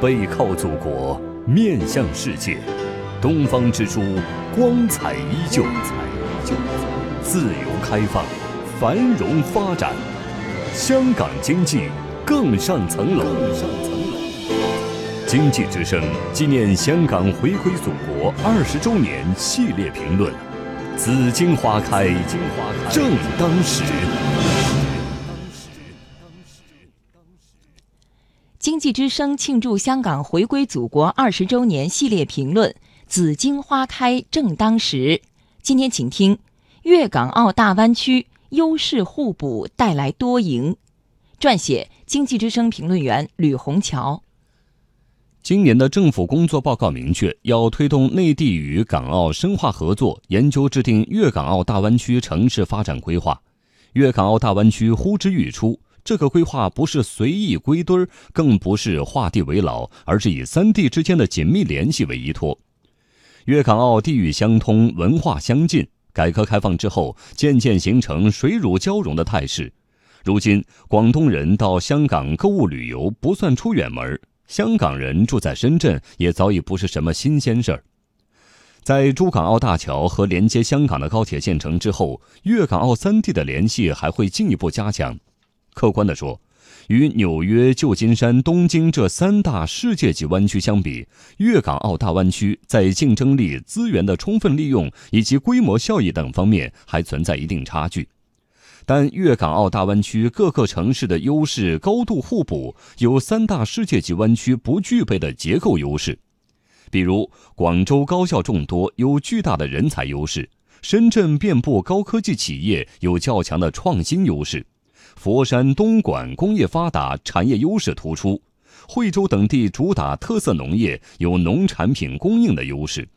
背靠祖国，面向世界，东方之珠光彩依旧，自由开放，繁荣发展，香港经济更上层楼。经济之声纪念香港回归祖国二十周年系列评论：紫荆花开正当时。经济之声庆祝香港回归祖国二十周年系列评论：紫荆花开正当时。今天请听：粤港澳大湾区优势互补带来多赢。撰写：经济之声评论员吕红桥。今年的政府工作报告明确，要推动内地与港澳深化合作，研究制定粤港澳大湾区城市发展规划。粤港澳大湾区呼之欲出，这个规划不是随意归堆儿，更不是画地为牢，而是以三地之间的紧密联系为依托。粤港澳地域相通，文化相近，改革开放之后，渐渐形成水乳交融的态势。如今，广东人到香港购物旅游不算出远门。香港人住在深圳也早已不是什么新鲜事儿。在珠港澳大桥和连接香港的高铁建成之后，粤港澳三地的联系还会进一步加强。客观地说，与纽约、旧金山、东京这三大世界级湾区相比，粤港澳大湾区在竞争力、资源的充分利用以及规模效益等方面还存在一定差距。但粤港澳大湾区各个城市的优势高度互补，有三大世界级湾区不具备的结构优势，比如广州高校众多，有巨大的人才优势；深圳遍布高科技企业，有较强的创新优势；佛山、东莞工业发达，产业优势突出；惠州等地主打特色农业，有农产品供应的优势。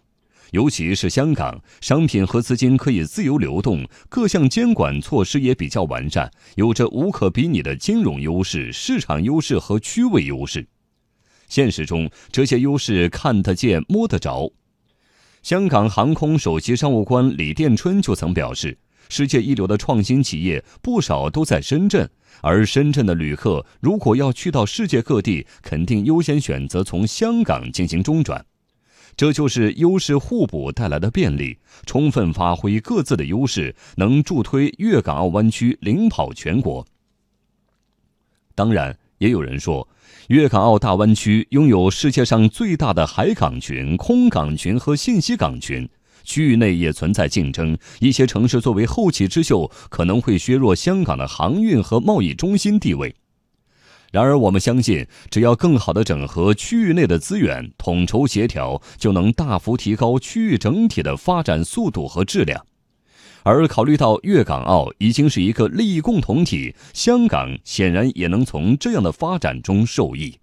尤其是香港，商品和资金可以自由流动，各项监管措施也比较完善，有着无可比拟的金融优势、市场优势和区位优势。现实中，这些优势看得见、摸得着。香港航空首席商务官李殿春就曾表示，世界一流的创新企业不少都在深圳，而深圳的旅客如果要去到世界各地，肯定优先选择从香港进行中转。这就是优势互补带来的便利，充分发挥各自的优势，能助推粤港澳湾区领跑全国。当然，也有人说，粤港澳大湾区拥有世界上最大的海港群、空港群和信息港群，区域内也存在竞争。一些城市作为后起之秀，可能会削弱香港的航运和贸易中心地位。然而，我们相信，只要更好的整合区域内的资源，统筹协调，就能大幅提高区域整体的发展速度和质量。而考虑到粤港澳已经是一个利益共同体，香港显然也能从这样的发展中受益。